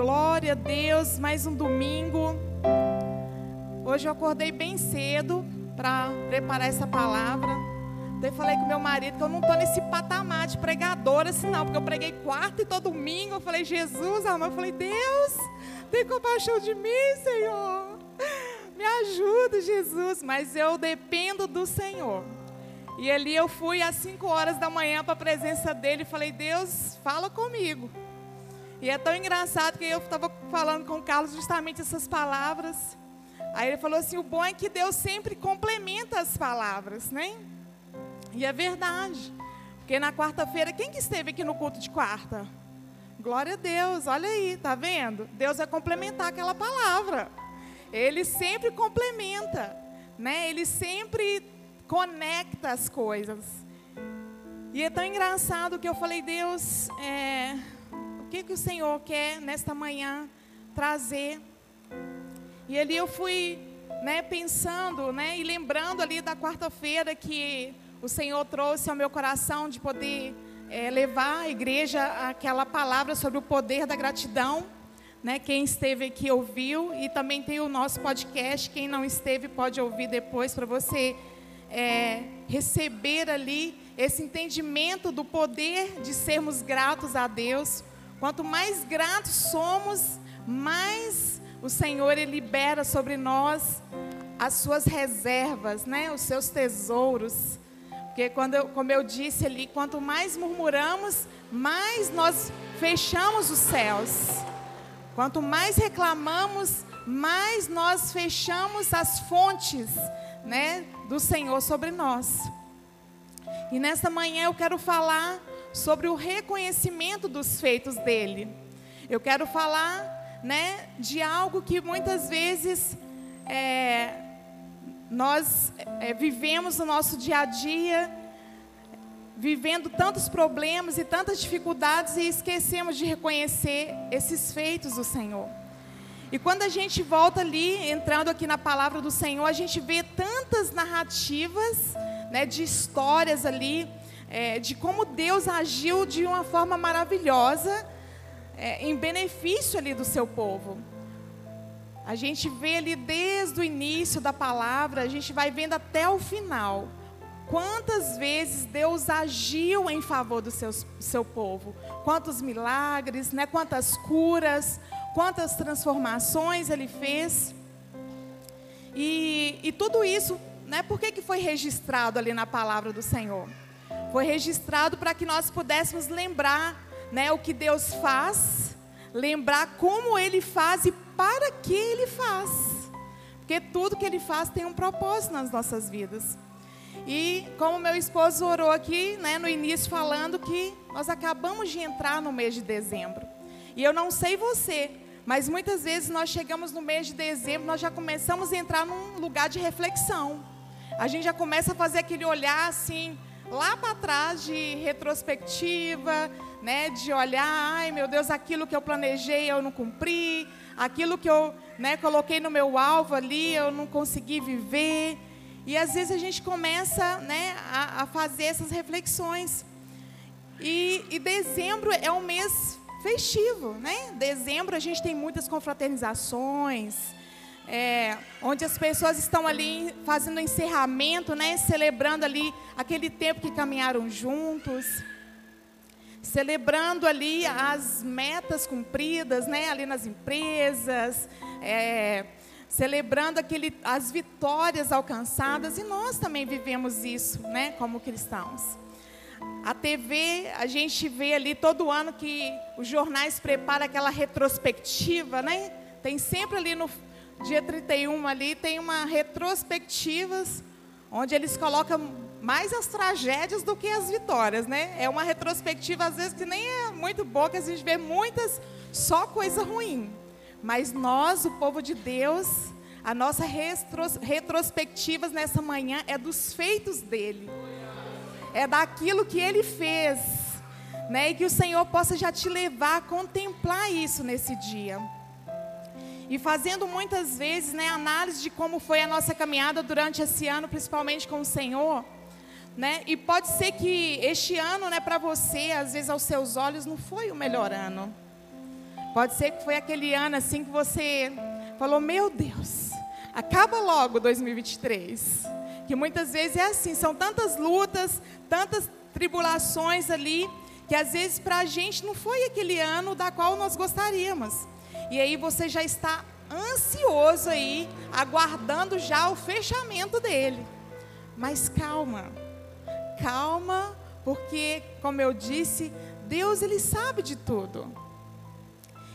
glória a Deus, mais um domingo. Hoje eu acordei bem cedo para preparar essa palavra. Daí falei com meu marido que eu não estou nesse patamar de pregadora assim não, porque eu preguei quarta e todo domingo. Eu falei, Jesus, amor, eu falei, Deus, tem compaixão de mim, Senhor. Me ajuda, Jesus. Mas eu dependo do Senhor. E ali eu fui às 5 horas da manhã para a presença dele e falei, Deus, fala comigo. E é tão engraçado que eu estava falando com o Carlos justamente essas palavras. Aí ele falou assim: o bom é que Deus sempre complementa as palavras, né? E é verdade. Porque na quarta-feira, quem que esteve aqui no culto de quarta? Glória a Deus, olha aí, tá vendo? Deus vai complementar aquela palavra. Ele sempre complementa, né? Ele sempre conecta as coisas. E é tão engraçado que eu falei, Deus, é, que, que o Senhor quer nesta manhã trazer. E ali eu fui né, pensando né, e lembrando ali da quarta-feira que o Senhor trouxe ao meu coração de poder é, levar à igreja aquela palavra sobre o poder da gratidão. Né, quem esteve aqui ouviu e também tem o nosso podcast. Quem não esteve pode ouvir depois para você é, receber ali esse entendimento do poder de sermos gratos a Deus, Quanto mais gratos somos, mais o Senhor ele libera sobre nós as suas reservas, né? Os seus tesouros. Porque quando eu, como eu disse ali, quanto mais murmuramos, mais nós fechamos os céus. Quanto mais reclamamos, mais nós fechamos as fontes, né, do Senhor sobre nós. E nesta manhã eu quero falar sobre o reconhecimento dos feitos dele. Eu quero falar, né, de algo que muitas vezes é, nós é, vivemos no nosso dia a dia, vivendo tantos problemas e tantas dificuldades e esquecemos de reconhecer esses feitos do Senhor. E quando a gente volta ali, entrando aqui na palavra do Senhor, a gente vê tantas narrativas, né, de histórias ali é, de como Deus agiu de uma forma maravilhosa é, em benefício ali do seu povo. A gente vê ali desde o início da palavra, a gente vai vendo até o final. Quantas vezes Deus agiu em favor do seu, seu povo? Quantos milagres, né? quantas curas, quantas transformações Ele fez. E, e tudo isso, né? por que, que foi registrado ali na palavra do Senhor? Foi registrado para que nós pudéssemos lembrar né, o que Deus faz, lembrar como Ele faz e para que Ele faz. Porque tudo que Ele faz tem um propósito nas nossas vidas. E como meu esposo orou aqui, né, no início, falando que nós acabamos de entrar no mês de dezembro. E eu não sei você, mas muitas vezes nós chegamos no mês de dezembro, nós já começamos a entrar num lugar de reflexão. A gente já começa a fazer aquele olhar assim, lá para trás de retrospectiva, né, de olhar, ai meu Deus, aquilo que eu planejei eu não cumpri, aquilo que eu né, coloquei no meu alvo ali eu não consegui viver. E às vezes a gente começa né, a, a fazer essas reflexões. E, e dezembro é um mês festivo, né? Dezembro a gente tem muitas confraternizações, é, onde as pessoas estão ali fazendo encerramento, né, celebrando ali aquele tempo que caminharam juntos, celebrando ali as metas cumpridas, né, ali nas empresas, é, celebrando aquele, as vitórias alcançadas, e nós também vivemos isso, né, como cristãos. A TV, a gente vê ali todo ano que os jornais preparam aquela retrospectiva, né? Tem sempre ali no, dia 31 ali tem uma retrospectivas, onde eles colocam mais as tragédias do que as vitórias, né? É uma retrospectiva, às vezes, que nem é muito boa, que a gente vê muitas, só coisa ruim. Mas nós, o povo de Deus, a nossa retros, retrospectivas nessa manhã é dos feitos dele. É daquilo que ele fez. Né? E que o Senhor possa já te levar a contemplar isso nesse dia e fazendo muitas vezes né, análise de como foi a nossa caminhada durante esse ano, principalmente com o Senhor. Né? E pode ser que este ano, né, para você, às vezes aos seus olhos, não foi o melhor ano. Pode ser que foi aquele ano assim que você falou: Meu Deus, acaba logo 2023. Que muitas vezes é assim, são tantas lutas, tantas tribulações ali, que às vezes para a gente não foi aquele ano da qual nós gostaríamos. E aí você já está ansioso aí, aguardando já o fechamento dele. Mas calma, calma, porque, como eu disse, Deus ele sabe de tudo.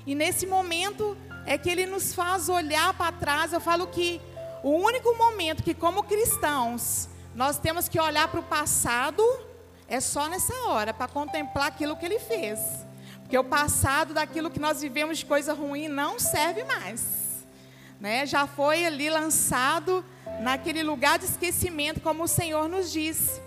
E nesse momento é que ele nos faz olhar para trás. Eu falo que o único momento que, como cristãos, nós temos que olhar para o passado é só nessa hora, para contemplar aquilo que ele fez. Porque o passado daquilo que nós vivemos de coisa ruim não serve mais. Né? Já foi ali lançado naquele lugar de esquecimento, como o Senhor nos disse.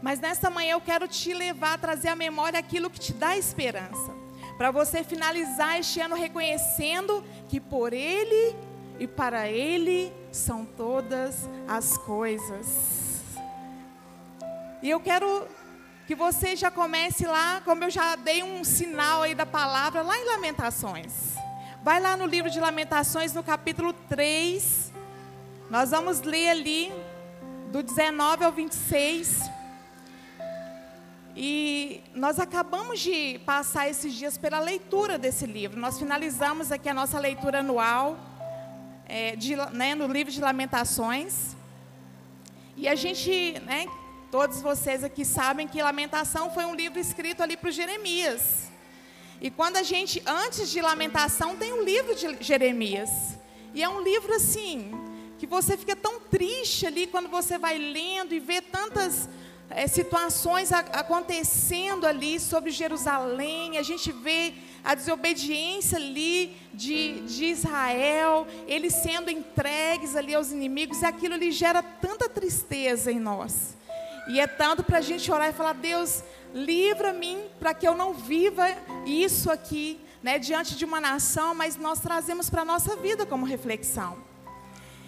Mas nesta manhã eu quero te levar a trazer à memória aquilo que te dá esperança. Para você finalizar este ano reconhecendo que por Ele e para Ele são todas as coisas. E eu quero que você já comece lá, como eu já dei um sinal aí da palavra, lá em Lamentações. Vai lá no livro de Lamentações, no capítulo 3. Nós vamos ler ali, do 19 ao 26. E nós acabamos de passar esses dias pela leitura desse livro. Nós finalizamos aqui a nossa leitura anual é, de, né, no livro de Lamentações. E a gente, né, todos vocês aqui sabem que Lamentação foi um livro escrito ali para Jeremias. E quando a gente, antes de Lamentação, tem um livro de Jeremias. E é um livro assim, que você fica tão triste ali quando você vai lendo e vê tantas é, situações a, acontecendo ali sobre Jerusalém, a gente vê a desobediência ali de, de Israel, eles sendo entregues ali aos inimigos, e aquilo ali gera tanta tristeza em nós. E é tanto para a gente orar e falar: Deus, livra-me para que eu não viva isso aqui, né, diante de uma nação, mas nós trazemos para a nossa vida como reflexão.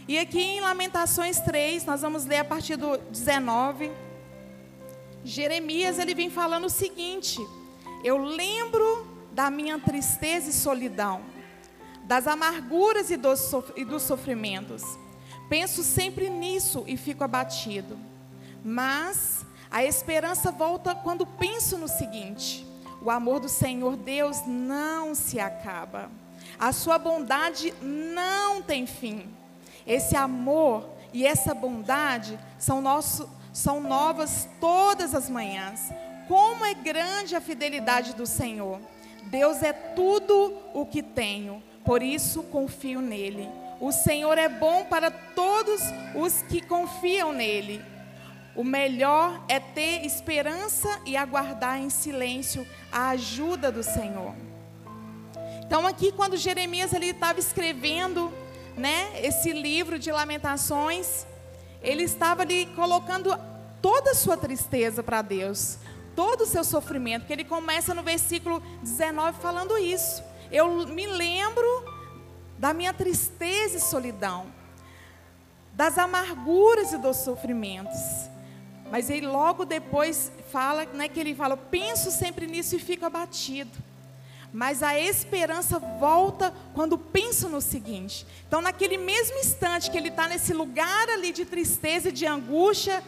E aqui em Lamentações 3, nós vamos ler a partir do 19. Jeremias ele vem falando o seguinte: Eu lembro da minha tristeza e solidão, das amarguras e dos, e dos sofrimentos. Penso sempre nisso e fico abatido. Mas a esperança volta quando penso no seguinte: o amor do Senhor Deus não se acaba. A sua bondade não tem fim. Esse amor e essa bondade são nosso são novas todas as manhãs. Como é grande a fidelidade do Senhor. Deus é tudo o que tenho, por isso confio nele. O Senhor é bom para todos os que confiam nele. O melhor é ter esperança e aguardar em silêncio a ajuda do Senhor. Então aqui quando Jeremias ele estava escrevendo, né, esse livro de lamentações, ele estava ali colocando toda a sua tristeza para Deus, todo o seu sofrimento, que ele começa no versículo 19 falando isso. Eu me lembro da minha tristeza e solidão, das amarguras e dos sofrimentos. Mas ele logo depois fala, né, que ele fala, penso sempre nisso e fico abatido. Mas a esperança volta quando penso no seguinte. Então, naquele mesmo instante que ele está nesse lugar ali de tristeza e de angústia,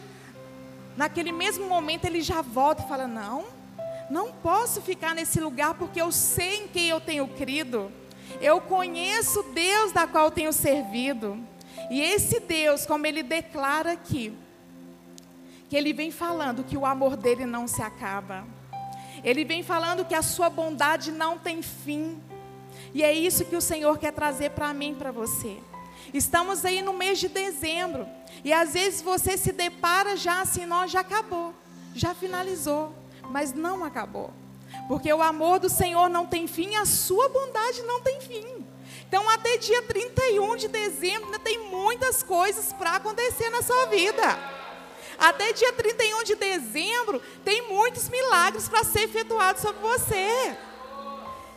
naquele mesmo momento ele já volta e fala: Não, não posso ficar nesse lugar porque eu sei em quem eu tenho crido. Eu conheço Deus da qual tenho servido. E esse Deus, como ele declara aqui, que ele vem falando que o amor dele não se acaba. Ele vem falando que a sua bondade não tem fim. E é isso que o Senhor quer trazer para mim, para você. Estamos aí no mês de dezembro. E às vezes você se depara já assim, nós já acabou, já finalizou, mas não acabou. Porque o amor do Senhor não tem fim, a sua bondade não tem fim. Então, até dia 31 de dezembro, ainda tem muitas coisas para acontecer na sua vida. Até dia 31 de dezembro, tem muitos milagres para ser efetuados sobre você.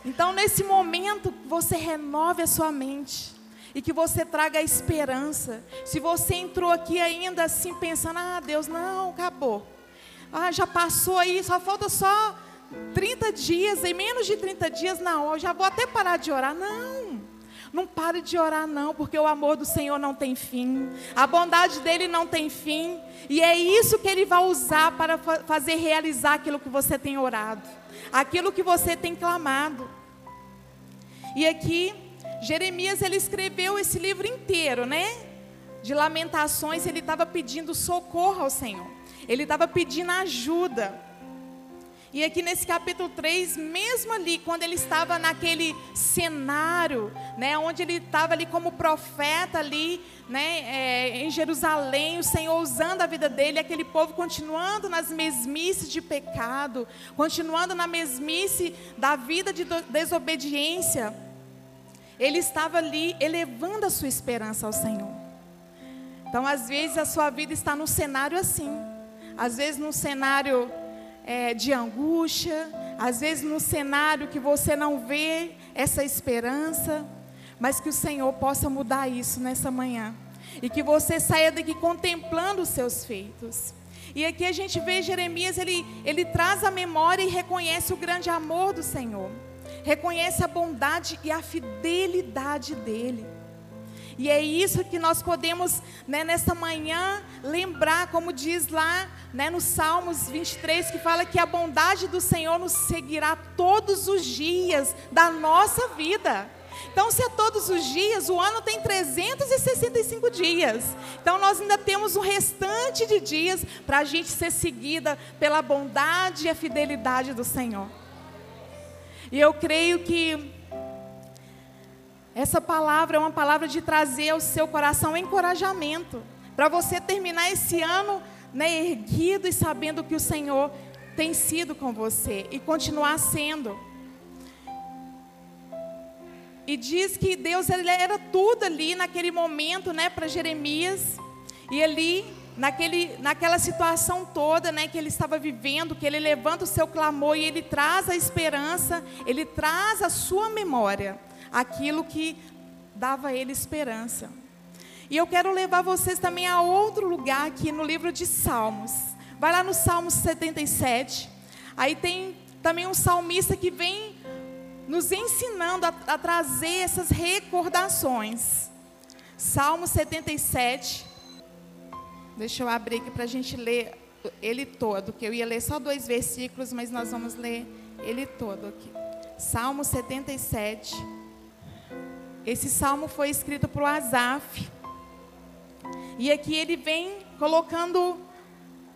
Então, nesse momento, você renove a sua mente e que você traga a esperança. Se você entrou aqui ainda assim pensando, ah, Deus, não, acabou. Ah, já passou aí, só falta só 30 dias, em menos de 30 dias, não, já vou até parar de orar. Não, não pare de orar, não, porque o amor do Senhor não tem fim, a bondade dele não tem fim, e é isso que ele vai usar para fazer realizar aquilo que você tem orado, aquilo que você tem clamado. E aqui, Jeremias, ele escreveu esse livro inteiro, né? De lamentações, ele estava pedindo socorro ao Senhor, ele estava pedindo ajuda. E aqui nesse capítulo 3, mesmo ali, quando ele estava naquele cenário, né, onde ele estava ali como profeta ali, né, é, em Jerusalém, o Senhor usando a vida dele, aquele povo continuando nas mesmices de pecado, continuando na mesmice da vida de desobediência, ele estava ali elevando a sua esperança ao Senhor. Então, às vezes, a sua vida está num cenário assim, às vezes num cenário é, de angústia, às vezes no cenário que você não vê essa esperança, mas que o Senhor possa mudar isso nessa manhã e que você saia daqui contemplando os seus feitos. E aqui a gente vê Jeremias, ele, ele traz a memória e reconhece o grande amor do Senhor, reconhece a bondade e a fidelidade dele. E é isso que nós podemos, né, nessa manhã, lembrar, como diz lá né, no Salmos 23, que fala que a bondade do Senhor nos seguirá todos os dias da nossa vida. Então, se é todos os dias, o ano tem 365 dias. Então, nós ainda temos o restante de dias para a gente ser seguida pela bondade e a fidelidade do Senhor. E eu creio que essa palavra é uma palavra de trazer ao seu coração encorajamento, para você terminar esse ano né, erguido e sabendo que o Senhor tem sido com você e continuar sendo. E diz que Deus ele era tudo ali naquele momento, né, para Jeremias. E ali, naquele, naquela situação toda, né, que ele estava vivendo, que ele levanta o seu clamor e ele traz a esperança, ele traz a sua memória aquilo que dava a ele esperança. E eu quero levar vocês também a outro lugar aqui no livro de Salmos. Vai lá no Salmos 77. Aí tem também um salmista que vem nos ensinando a, a trazer essas recordações. Salmo 77. Deixa eu abrir aqui para a gente ler ele todo, que eu ia ler só dois versículos, mas nós vamos ler ele todo aqui. Salmo 77. Esse salmo foi escrito por Asaf. E aqui ele vem colocando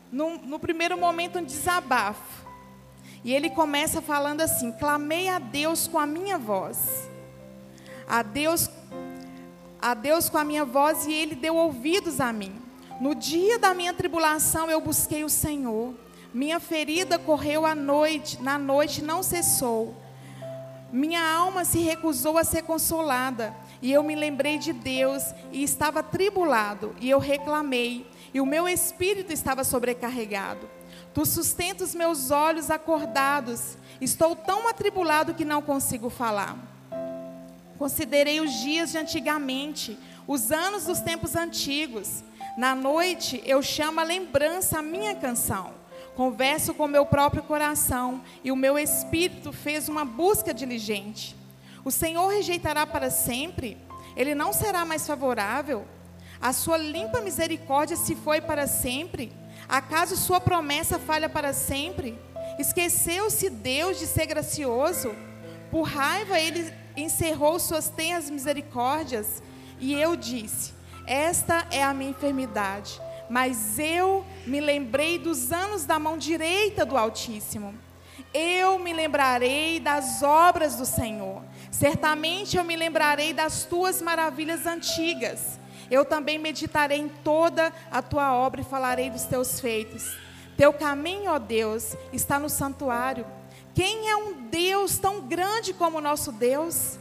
no, no primeiro momento um desabafo. E ele começa falando assim: clamei a Deus com a minha voz. A Deus, a Deus com a minha voz e ele deu ouvidos a mim. No dia da minha tribulação eu busquei o Senhor. Minha ferida correu à noite, na noite não cessou. Minha alma se recusou a ser consolada, e eu me lembrei de Deus e estava tribulado, e eu reclamei, e o meu espírito estava sobrecarregado. Tu sustenta os meus olhos acordados, estou tão atribulado que não consigo falar. Considerei os dias de antigamente, os anos dos tempos antigos. Na noite eu chamo a lembrança a minha canção. Converso com meu próprio coração e o meu espírito fez uma busca diligente. O Senhor rejeitará para sempre? Ele não será mais favorável? A sua limpa misericórdia se foi para sempre? Acaso sua promessa falha para sempre? Esqueceu-se Deus de ser gracioso? Por raiva ele encerrou suas tenras misericórdias? E eu disse: Esta é a minha enfermidade mas eu me lembrei dos anos da mão direita do Altíssimo. Eu me lembrarei das obras do Senhor. Certamente eu me lembrarei das tuas maravilhas antigas. Eu também meditarei em toda a tua obra e falarei dos teus feitos. Teu caminho, ó Deus, está no santuário. Quem é um Deus tão grande como o nosso Deus?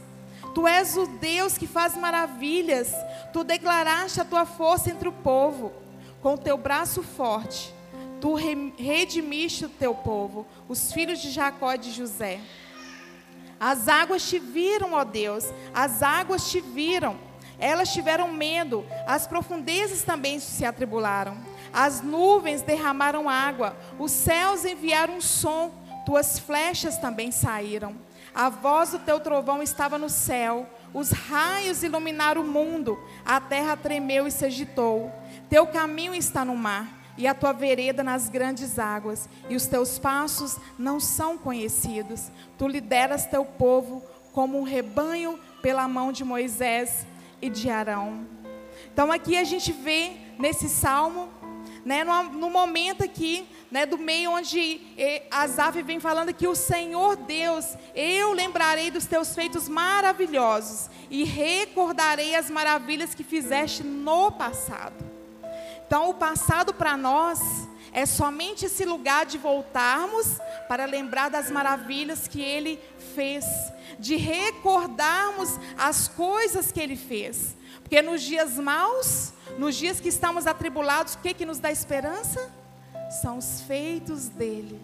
Tu és o Deus que faz maravilhas. Tu declaraste a tua força entre o povo com teu braço forte, tu redimiste o teu povo, os filhos de Jacó e de José. As águas te viram, ó Deus, as águas te viram. Elas tiveram medo, as profundezas também se atribularam. As nuvens derramaram água, os céus enviaram som, tuas flechas também saíram. A voz do teu trovão estava no céu, os raios iluminaram o mundo, a terra tremeu e se agitou. Teu caminho está no mar, e a tua vereda nas grandes águas, e os teus passos não são conhecidos. Tu lideras teu povo como um rebanho pela mão de Moisés e de Arão. Então aqui a gente vê nesse salmo, né, no, no momento aqui, né, do meio onde Asaf vem falando que o Senhor Deus, eu lembrarei dos teus feitos maravilhosos e recordarei as maravilhas que fizeste no passado. Então, o passado para nós é somente esse lugar de voltarmos para lembrar das maravilhas que Ele fez, de recordarmos as coisas que Ele fez. Porque nos dias maus, nos dias que estamos atribulados, o que, que nos dá esperança? São os feitos dEle,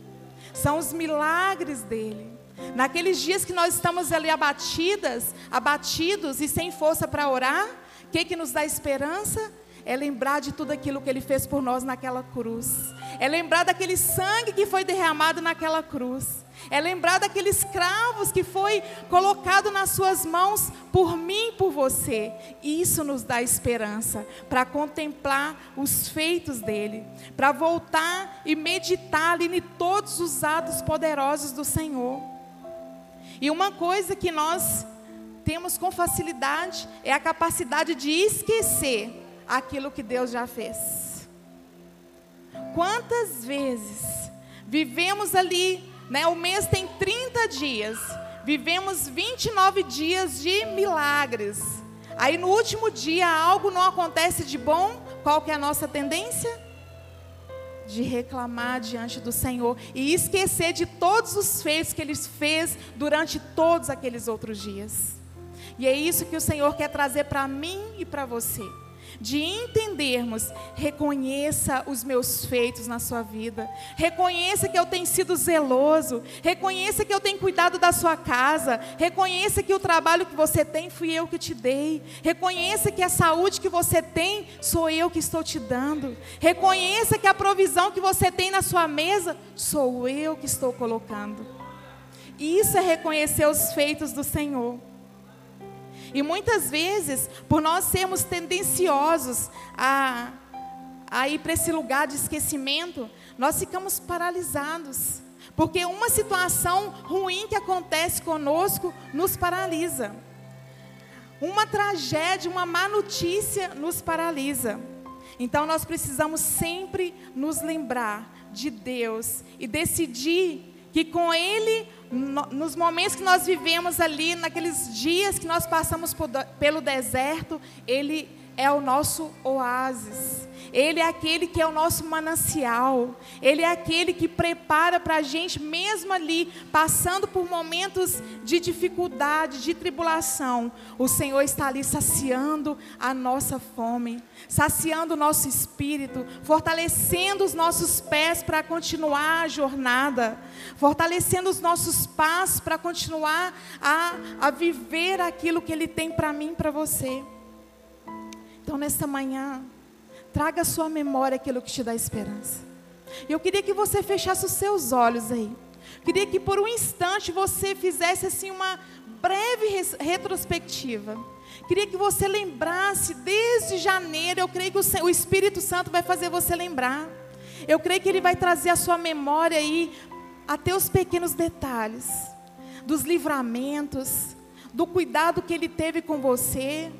são os milagres dEle. Naqueles dias que nós estamos ali abatidas, abatidos e sem força para orar, o que, que nos dá esperança? É lembrar de tudo aquilo que Ele fez por nós naquela cruz, é lembrar daquele sangue que foi derramado naquela cruz, é lembrar daqueles cravos que foi colocado nas Suas mãos por mim e por você. Isso nos dá esperança para contemplar os feitos dele, para voltar e meditar ali em todos os atos poderosos do Senhor. E uma coisa que nós temos com facilidade é a capacidade de esquecer aquilo que Deus já fez. Quantas vezes vivemos ali, né? O mês tem 30 dias, vivemos 29 dias de milagres. Aí no último dia algo não acontece de bom, qual que é a nossa tendência? De reclamar diante do Senhor e esquecer de todos os feitos que Ele fez durante todos aqueles outros dias. E é isso que o Senhor quer trazer para mim e para você de entendermos, reconheça os meus feitos na sua vida, reconheça que eu tenho sido zeloso, reconheça que eu tenho cuidado da sua casa, reconheça que o trabalho que você tem fui eu que te dei, reconheça que a saúde que você tem sou eu que estou te dando, reconheça que a provisão que você tem na sua mesa sou eu que estou colocando. Isso é reconhecer os feitos do Senhor. E muitas vezes, por nós sermos tendenciosos a, a ir para esse lugar de esquecimento, nós ficamos paralisados. Porque uma situação ruim que acontece conosco nos paralisa. Uma tragédia, uma má notícia nos paralisa. Então nós precisamos sempre nos lembrar de Deus e decidir que com Ele nos momentos que nós vivemos ali, naqueles dias que nós passamos pelo deserto, Ele é o nosso oásis. Ele é aquele que é o nosso manancial. Ele é aquele que prepara para a gente, mesmo ali, passando por momentos de dificuldade, de tribulação. O Senhor está ali saciando a nossa fome, saciando o nosso espírito, fortalecendo os nossos pés para continuar a jornada, fortalecendo os nossos passos para continuar a, a viver aquilo que Ele tem para mim e para você. Então, nesta manhã, traga à sua memória aquilo que te dá esperança. Eu queria que você fechasse os seus olhos aí. Queria que por um instante você fizesse assim uma breve retrospectiva. Queria que você lembrasse desde janeiro. Eu creio que o Espírito Santo vai fazer você lembrar. Eu creio que ele vai trazer a sua memória aí até os pequenos detalhes dos livramentos, do cuidado que ele teve com você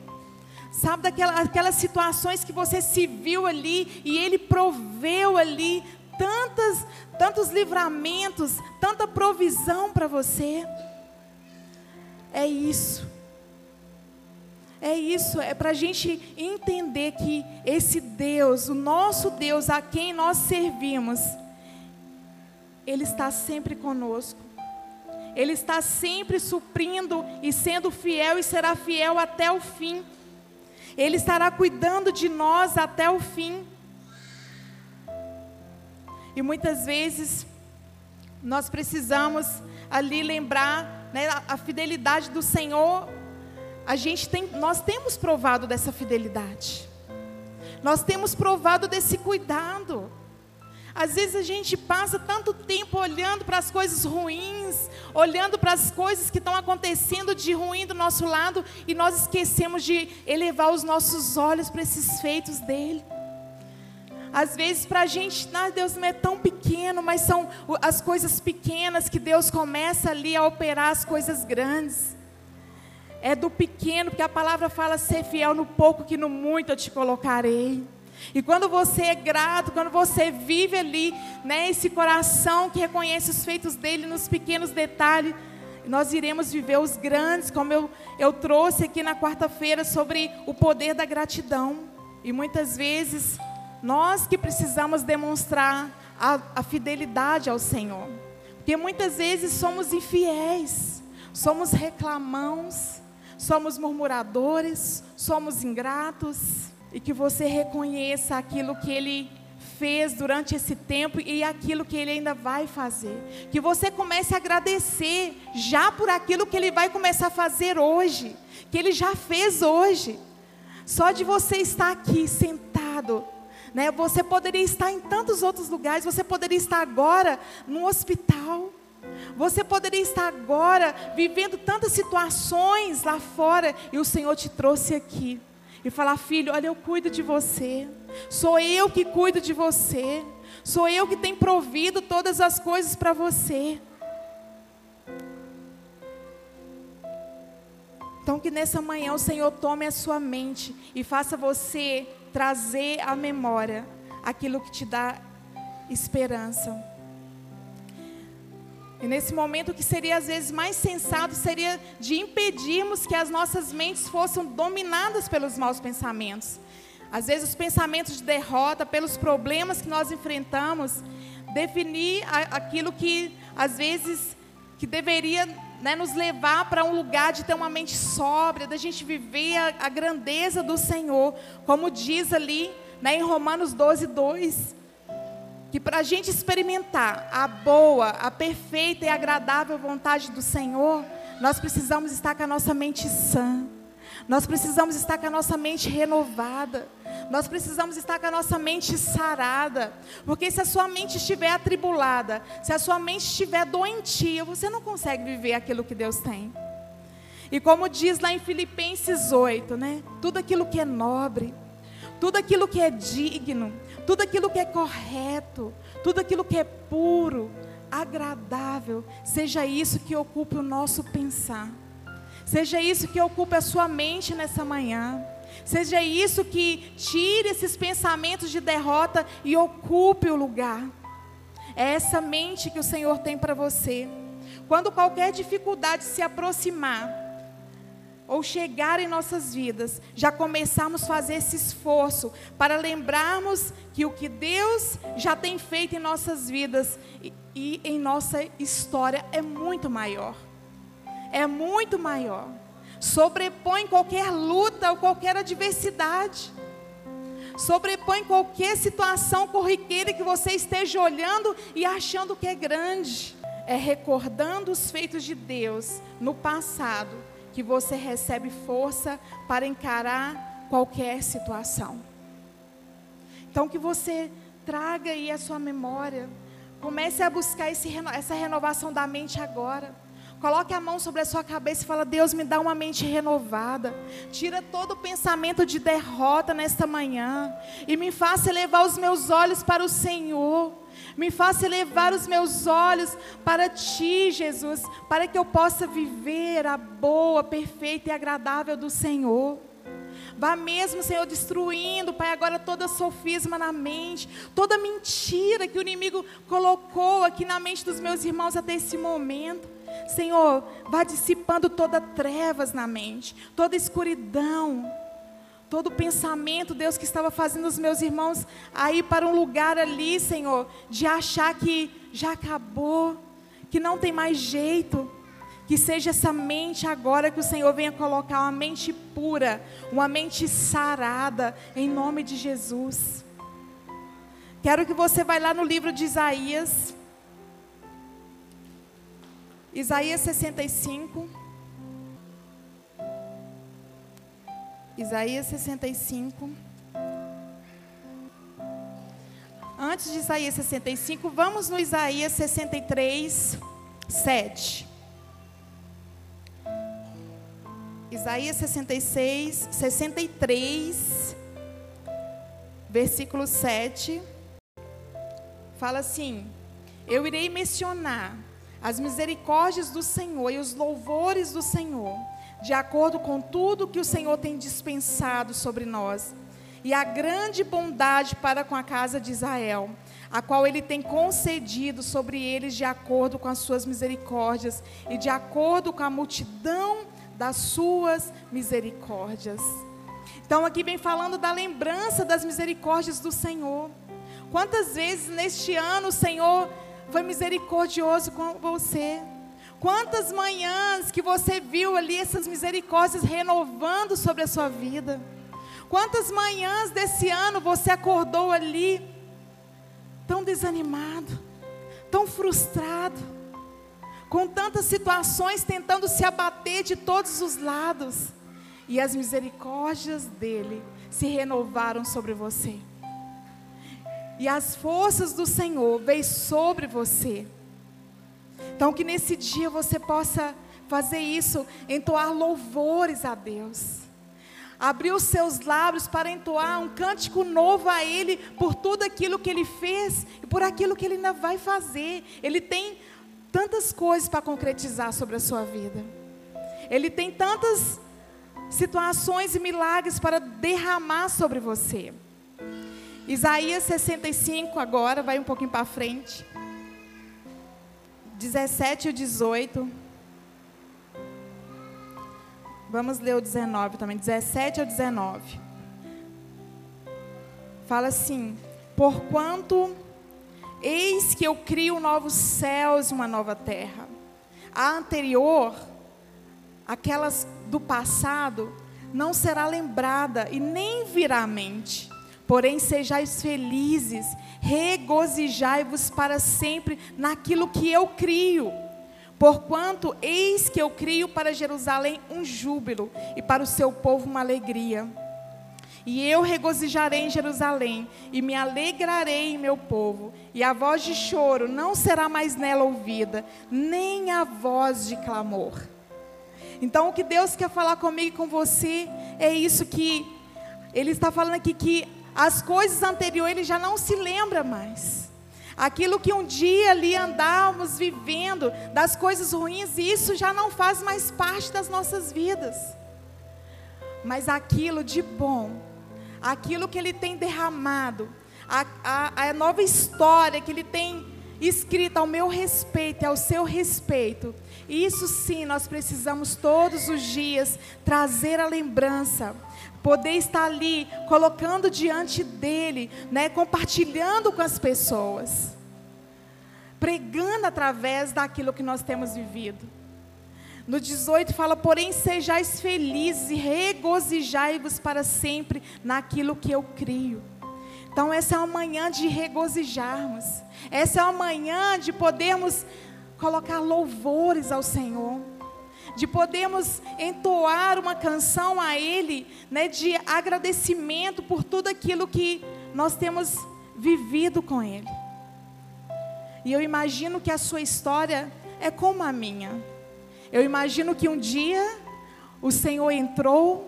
Sabe daquelas aquelas situações que você se viu ali e Ele proveu ali tantas, tantos livramentos, tanta provisão para você. É isso. É isso, é para a gente entender que esse Deus, o nosso Deus a quem nós servimos, Ele está sempre conosco. Ele está sempre suprindo e sendo fiel e será fiel até o fim. Ele estará cuidando de nós até o fim. E muitas vezes nós precisamos ali lembrar né, a fidelidade do Senhor. A gente tem, nós temos provado dessa fidelidade. Nós temos provado desse cuidado. Às vezes a gente passa tanto tempo olhando para as coisas ruins, olhando para as coisas que estão acontecendo de ruim do nosso lado e nós esquecemos de elevar os nossos olhos para esses feitos dele. Às vezes para a gente, ah, Deus não é tão pequeno, mas são as coisas pequenas que Deus começa ali a operar as coisas grandes. É do pequeno, porque a palavra fala ser fiel no pouco que no muito eu te colocarei. E quando você é grato, quando você vive ali, né, esse coração que reconhece os feitos dele nos pequenos detalhes, nós iremos viver os grandes, como eu, eu trouxe aqui na quarta-feira sobre o poder da gratidão. E muitas vezes nós que precisamos demonstrar a, a fidelidade ao Senhor. Porque muitas vezes somos infiéis, somos reclamãos, somos murmuradores, somos ingratos. E que você reconheça aquilo que Ele fez durante esse tempo e aquilo que Ele ainda vai fazer. Que você comece a agradecer já por aquilo que Ele vai começar a fazer hoje, que Ele já fez hoje. Só de você estar aqui sentado, né? Você poderia estar em tantos outros lugares, você poderia estar agora no hospital. Você poderia estar agora vivendo tantas situações lá fora e o Senhor te trouxe aqui e falar: "Filho, olha, eu cuido de você. Sou eu que cuido de você. Sou eu que tenho provido todas as coisas para você." Então que nessa manhã o Senhor tome a sua mente e faça você trazer à memória aquilo que te dá esperança. E nesse momento, o que seria às vezes mais sensato seria de impedirmos que as nossas mentes fossem dominadas pelos maus pensamentos. Às vezes, os pensamentos de derrota, pelos problemas que nós enfrentamos, definir aquilo que às vezes que deveria né, nos levar para um lugar de ter uma mente sóbria, da gente viver a, a grandeza do Senhor, como diz ali né, em Romanos 12, 2. Que para a gente experimentar a boa, a perfeita e agradável vontade do Senhor, nós precisamos estar com a nossa mente sã. Nós precisamos estar com a nossa mente renovada. Nós precisamos estar com a nossa mente sarada. Porque se a sua mente estiver atribulada, se a sua mente estiver doentia, você não consegue viver aquilo que Deus tem. E como diz lá em Filipenses 8, né? Tudo aquilo que é nobre, tudo aquilo que é digno, tudo aquilo que é correto, tudo aquilo que é puro, agradável, seja isso que ocupe o nosso pensar. Seja isso que ocupe a sua mente nessa manhã. Seja isso que tire esses pensamentos de derrota e ocupe o lugar. É essa mente que o Senhor tem para você. Quando qualquer dificuldade se aproximar, ou chegar em nossas vidas, já começarmos a fazer esse esforço para lembrarmos que o que Deus já tem feito em nossas vidas e, e em nossa história é muito maior. É muito maior sobrepõe qualquer luta ou qualquer adversidade, sobrepõe qualquer situação corriqueira que você esteja olhando e achando que é grande. É recordando os feitos de Deus no passado que você recebe força para encarar qualquer situação. Então que você traga aí a sua memória, comece a buscar esse, essa renovação da mente agora. Coloque a mão sobre a sua cabeça e fala: Deus, me dá uma mente renovada. Tira todo o pensamento de derrota nesta manhã. E me faça elevar os meus olhos para o Senhor. Me faça elevar os meus olhos para Ti, Jesus, para que eu possa viver a boa, perfeita e agradável do Senhor. Vá mesmo, Senhor, destruindo, Pai, agora toda sofisma na mente, toda mentira que o inimigo colocou aqui na mente dos meus irmãos até esse momento. Senhor, vá dissipando toda trevas na mente, toda escuridão, todo pensamento, Deus, que estava fazendo os meus irmãos aí para um lugar ali, Senhor, de achar que já acabou, que não tem mais jeito. Que seja essa mente agora que o Senhor venha colocar uma mente pura, uma mente sarada, em nome de Jesus. Quero que você vá lá no livro de Isaías, Isaías 65. Isaías 65. Antes de Isaías 65, vamos no Isaías 63, 7. Isaías 66, 63, versículo 7. Fala assim: Eu irei mencionar as misericórdias do Senhor e os louvores do Senhor, de acordo com tudo que o Senhor tem dispensado sobre nós, e a grande bondade para com a casa de Israel, a qual ele tem concedido sobre eles de acordo com as suas misericórdias e de acordo com a multidão das suas misericórdias. Então aqui vem falando da lembrança das misericórdias do Senhor. Quantas vezes neste ano o Senhor foi misericordioso com você? Quantas manhãs que você viu ali essas misericórdias renovando sobre a sua vida? Quantas manhãs desse ano você acordou ali tão desanimado, tão frustrado, com tantas situações tentando se abater de todos os lados, e as misericórdias dele se renovaram sobre você. E as forças do Senhor veio sobre você. Então que nesse dia você possa fazer isso, entoar louvores a Deus. Abrir os seus lábios para entoar um cântico novo a Ele por tudo aquilo que Ele fez e por aquilo que Ele ainda vai fazer. Ele tem tantas coisas para concretizar sobre a sua vida. Ele tem tantas situações e milagres para derramar sobre você. Isaías 65 agora, vai um pouquinho para frente. 17 e 18. Vamos ler o 19 também, 17 ao 19. Fala assim: Porquanto eis que eu crio novos céus e uma nova terra. A anterior, aquelas do passado, não será lembrada e nem virá à mente. Porém, sejais felizes, regozijai-vos para sempre naquilo que eu crio. Porquanto, eis que eu crio para Jerusalém um júbilo e para o seu povo uma alegria. E eu regozijarei em Jerusalém e me alegrarei em meu povo, e a voz de choro não será mais nela ouvida, nem a voz de clamor. Então, o que Deus quer falar comigo e com você é isso que Ele está falando aqui que as coisas anteriores ele já não se lembra mais. Aquilo que um dia ali andávamos vivendo, das coisas ruins, isso já não faz mais parte das nossas vidas. Mas aquilo de bom, aquilo que Ele tem derramado, a, a, a nova história que Ele tem escrita ao meu respeito e ao seu respeito, isso sim nós precisamos todos os dias trazer a lembrança poder estar ali colocando diante dele, né, compartilhando com as pessoas, pregando através daquilo que nós temos vivido. No 18 fala: "Porém sejais felizes e regozijai-vos para sempre naquilo que eu crio". Então essa é uma manhã de regozijarmos. Essa é uma manhã de podermos colocar louvores ao Senhor de podermos entoar uma canção a Ele, né, de agradecimento por tudo aquilo que nós temos vivido com Ele. E eu imagino que a sua história é como a minha. Eu imagino que um dia o Senhor entrou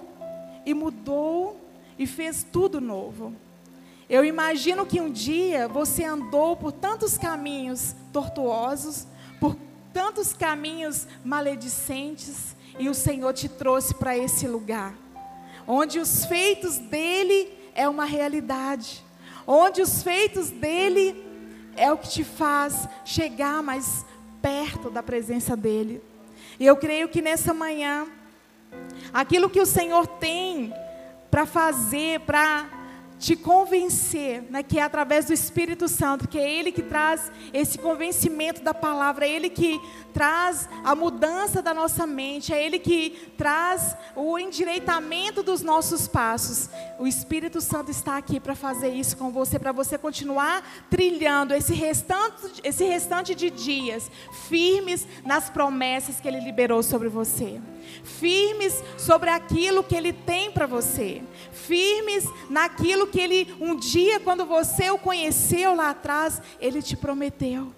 e mudou e fez tudo novo. Eu imagino que um dia você andou por tantos caminhos tortuosos, tantos caminhos maledicentes e o Senhor te trouxe para esse lugar, onde os feitos dele é uma realidade, onde os feitos dele é o que te faz chegar mais perto da presença dele. E eu creio que nessa manhã, aquilo que o Senhor tem para fazer, para te convencer, né, que é através do Espírito Santo, que é Ele que traz esse convencimento da palavra, é Ele que traz a mudança da nossa mente, é Ele que traz o endireitamento dos nossos passos. O Espírito Santo está aqui para fazer isso com você, para você continuar trilhando esse restante, esse restante de dias firmes nas promessas que Ele liberou sobre você. Firmes sobre aquilo que Ele tem para você, firmes naquilo que Ele, um dia, quando você o conheceu lá atrás, Ele te prometeu.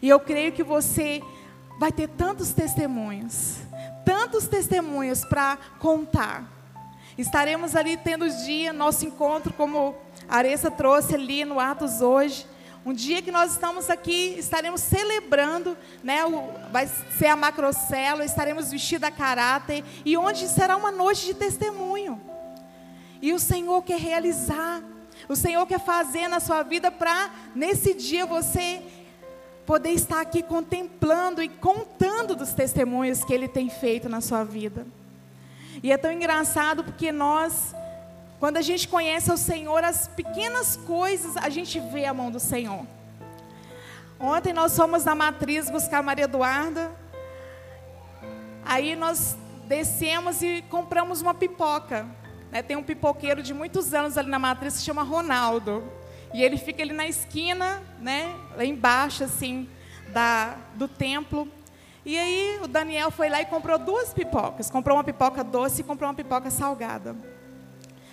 E eu creio que você vai ter tantos testemunhos, tantos testemunhos para contar. Estaremos ali tendo o dia, nosso encontro, como a trouxe ali no Atos hoje. Um dia que nós estamos aqui, estaremos celebrando, né, o, vai ser a macrocelo, estaremos vestidos a caráter, e onde será uma noite de testemunho. E o Senhor quer realizar, o Senhor quer fazer na sua vida para, nesse dia, você poder estar aqui contemplando e contando dos testemunhos que Ele tem feito na sua vida. E é tão engraçado porque nós quando a gente conhece o Senhor, as pequenas coisas, a gente vê a mão do Senhor. Ontem nós fomos na matriz buscar a Maria Eduarda. Aí nós descemos e compramos uma pipoca. Né? Tem um pipoqueiro de muitos anos ali na matriz que se chama Ronaldo. E ele fica ali na esquina, né? lá embaixo, assim, da, do templo. E aí o Daniel foi lá e comprou duas pipocas. Comprou uma pipoca doce e comprou uma pipoca salgada.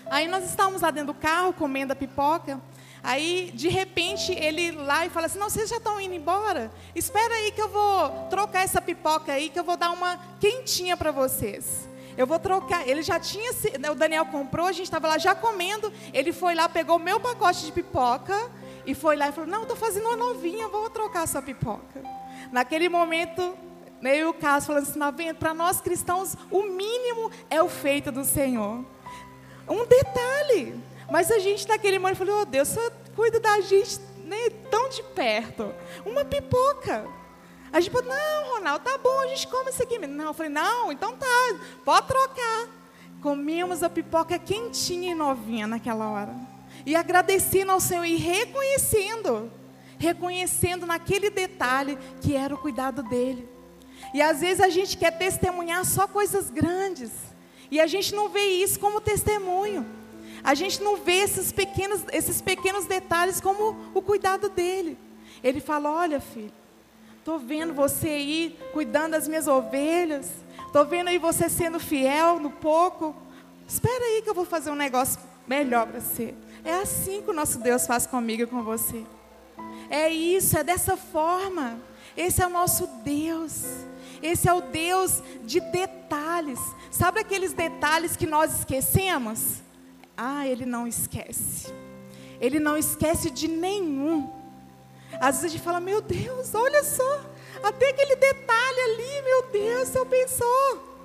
Aí nós estávamos lá dentro do carro comendo a pipoca. Aí, de repente, ele lá e fala assim: Não, vocês já estão indo embora? Espera aí que eu vou trocar essa pipoca aí, que eu vou dar uma quentinha para vocês. Eu vou trocar. Ele já tinha, né, o Daniel comprou, a gente estava lá já comendo. Ele foi lá, pegou o meu pacote de pipoca e foi lá e falou: Não, estou fazendo uma novinha, vou trocar essa pipoca. Naquele momento, eu e o Carlos falando assim: Para nós cristãos, o mínimo é o feito do Senhor. Um detalhe. Mas a gente naquele momento falou, oh Deus, só cuida da gente nem tão de perto. Uma pipoca. A gente falou, não, Ronaldo, tá bom, a gente come isso aqui. Não, eu falei, não, então tá, pode trocar. Comíamos a pipoca quentinha e novinha naquela hora. E agradecendo ao Senhor e reconhecendo, reconhecendo naquele detalhe que era o cuidado dele. E às vezes a gente quer testemunhar só coisas grandes. E a gente não vê isso como testemunho. A gente não vê esses pequenos, esses pequenos detalhes como o cuidado dele. Ele fala: Olha, filho, estou vendo você aí cuidando das minhas ovelhas. Estou vendo aí você sendo fiel no pouco. Espera aí que eu vou fazer um negócio melhor para você. É assim que o nosso Deus faz comigo e com você. É isso, é dessa forma. Esse é o nosso Deus. Esse é o Deus de detalhes. Sabe aqueles detalhes que nós esquecemos? Ah, Ele não esquece. Ele não esquece de nenhum. Às vezes a gente fala, meu Deus, olha só, até aquele detalhe ali, meu Deus, você pensou.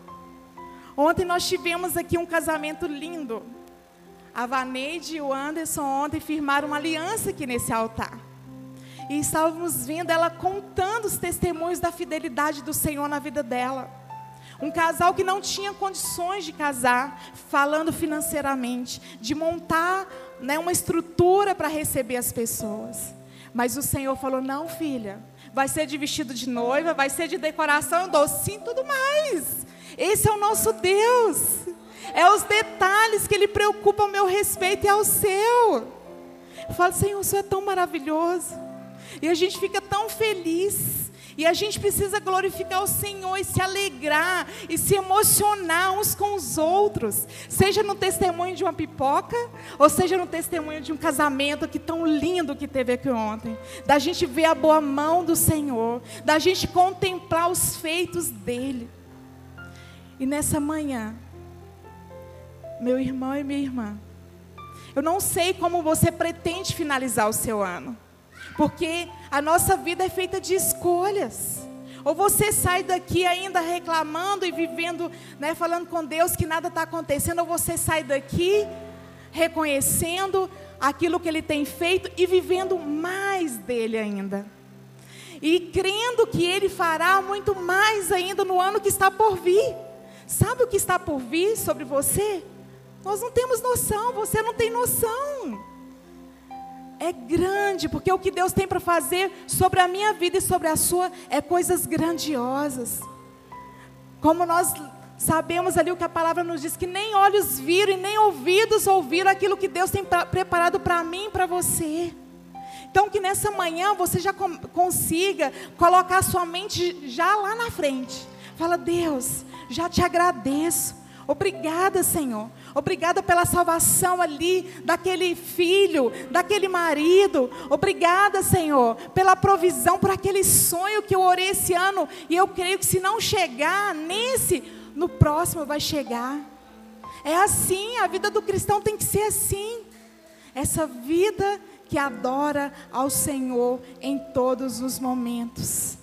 Ontem nós tivemos aqui um casamento lindo. A Vaneide e o Anderson ontem firmaram uma aliança aqui nesse altar. E estávamos vendo ela contando os testemunhos da fidelidade do Senhor na vida dela. Um casal que não tinha condições de casar, falando financeiramente, de montar né, uma estrutura para receber as pessoas. Mas o Senhor falou: não, filha, vai ser de vestido de noiva, vai ser de decoração, docinho, tudo mais. Esse é o nosso Deus. É os detalhes que Ele preocupa ao meu respeito e ao seu. Eu Senhor, o Senhor é tão maravilhoso. E a gente fica tão feliz. E a gente precisa glorificar o Senhor e se alegrar e se emocionar uns com os outros. Seja no testemunho de uma pipoca, ou seja no testemunho de um casamento que tão lindo que teve aqui ontem. Da gente ver a boa mão do Senhor, da gente contemplar os feitos dele. E nessa manhã, meu irmão e minha irmã, eu não sei como você pretende finalizar o seu ano. Porque a nossa vida é feita de escolhas. Ou você sai daqui ainda reclamando e vivendo, né, falando com Deus que nada está acontecendo, ou você sai daqui reconhecendo aquilo que Ele tem feito e vivendo mais dele ainda. E crendo que Ele fará muito mais ainda no ano que está por vir. Sabe o que está por vir sobre você? Nós não temos noção, você não tem noção é grande, porque o que Deus tem para fazer sobre a minha vida e sobre a sua é coisas grandiosas. Como nós sabemos ali o que a palavra nos diz, que nem olhos viram e nem ouvidos ouviram aquilo que Deus tem pra, preparado para mim e para você. Então, que nessa manhã você já consiga colocar a sua mente já lá na frente. Fala, Deus, já te agradeço. Obrigada, Senhor. Obrigada pela salvação ali daquele filho, daquele marido. Obrigada, Senhor, pela provisão por aquele sonho que eu orei esse ano. E eu creio que se não chegar nesse, no próximo vai chegar. É assim, a vida do cristão tem que ser assim. Essa vida que adora ao Senhor em todos os momentos.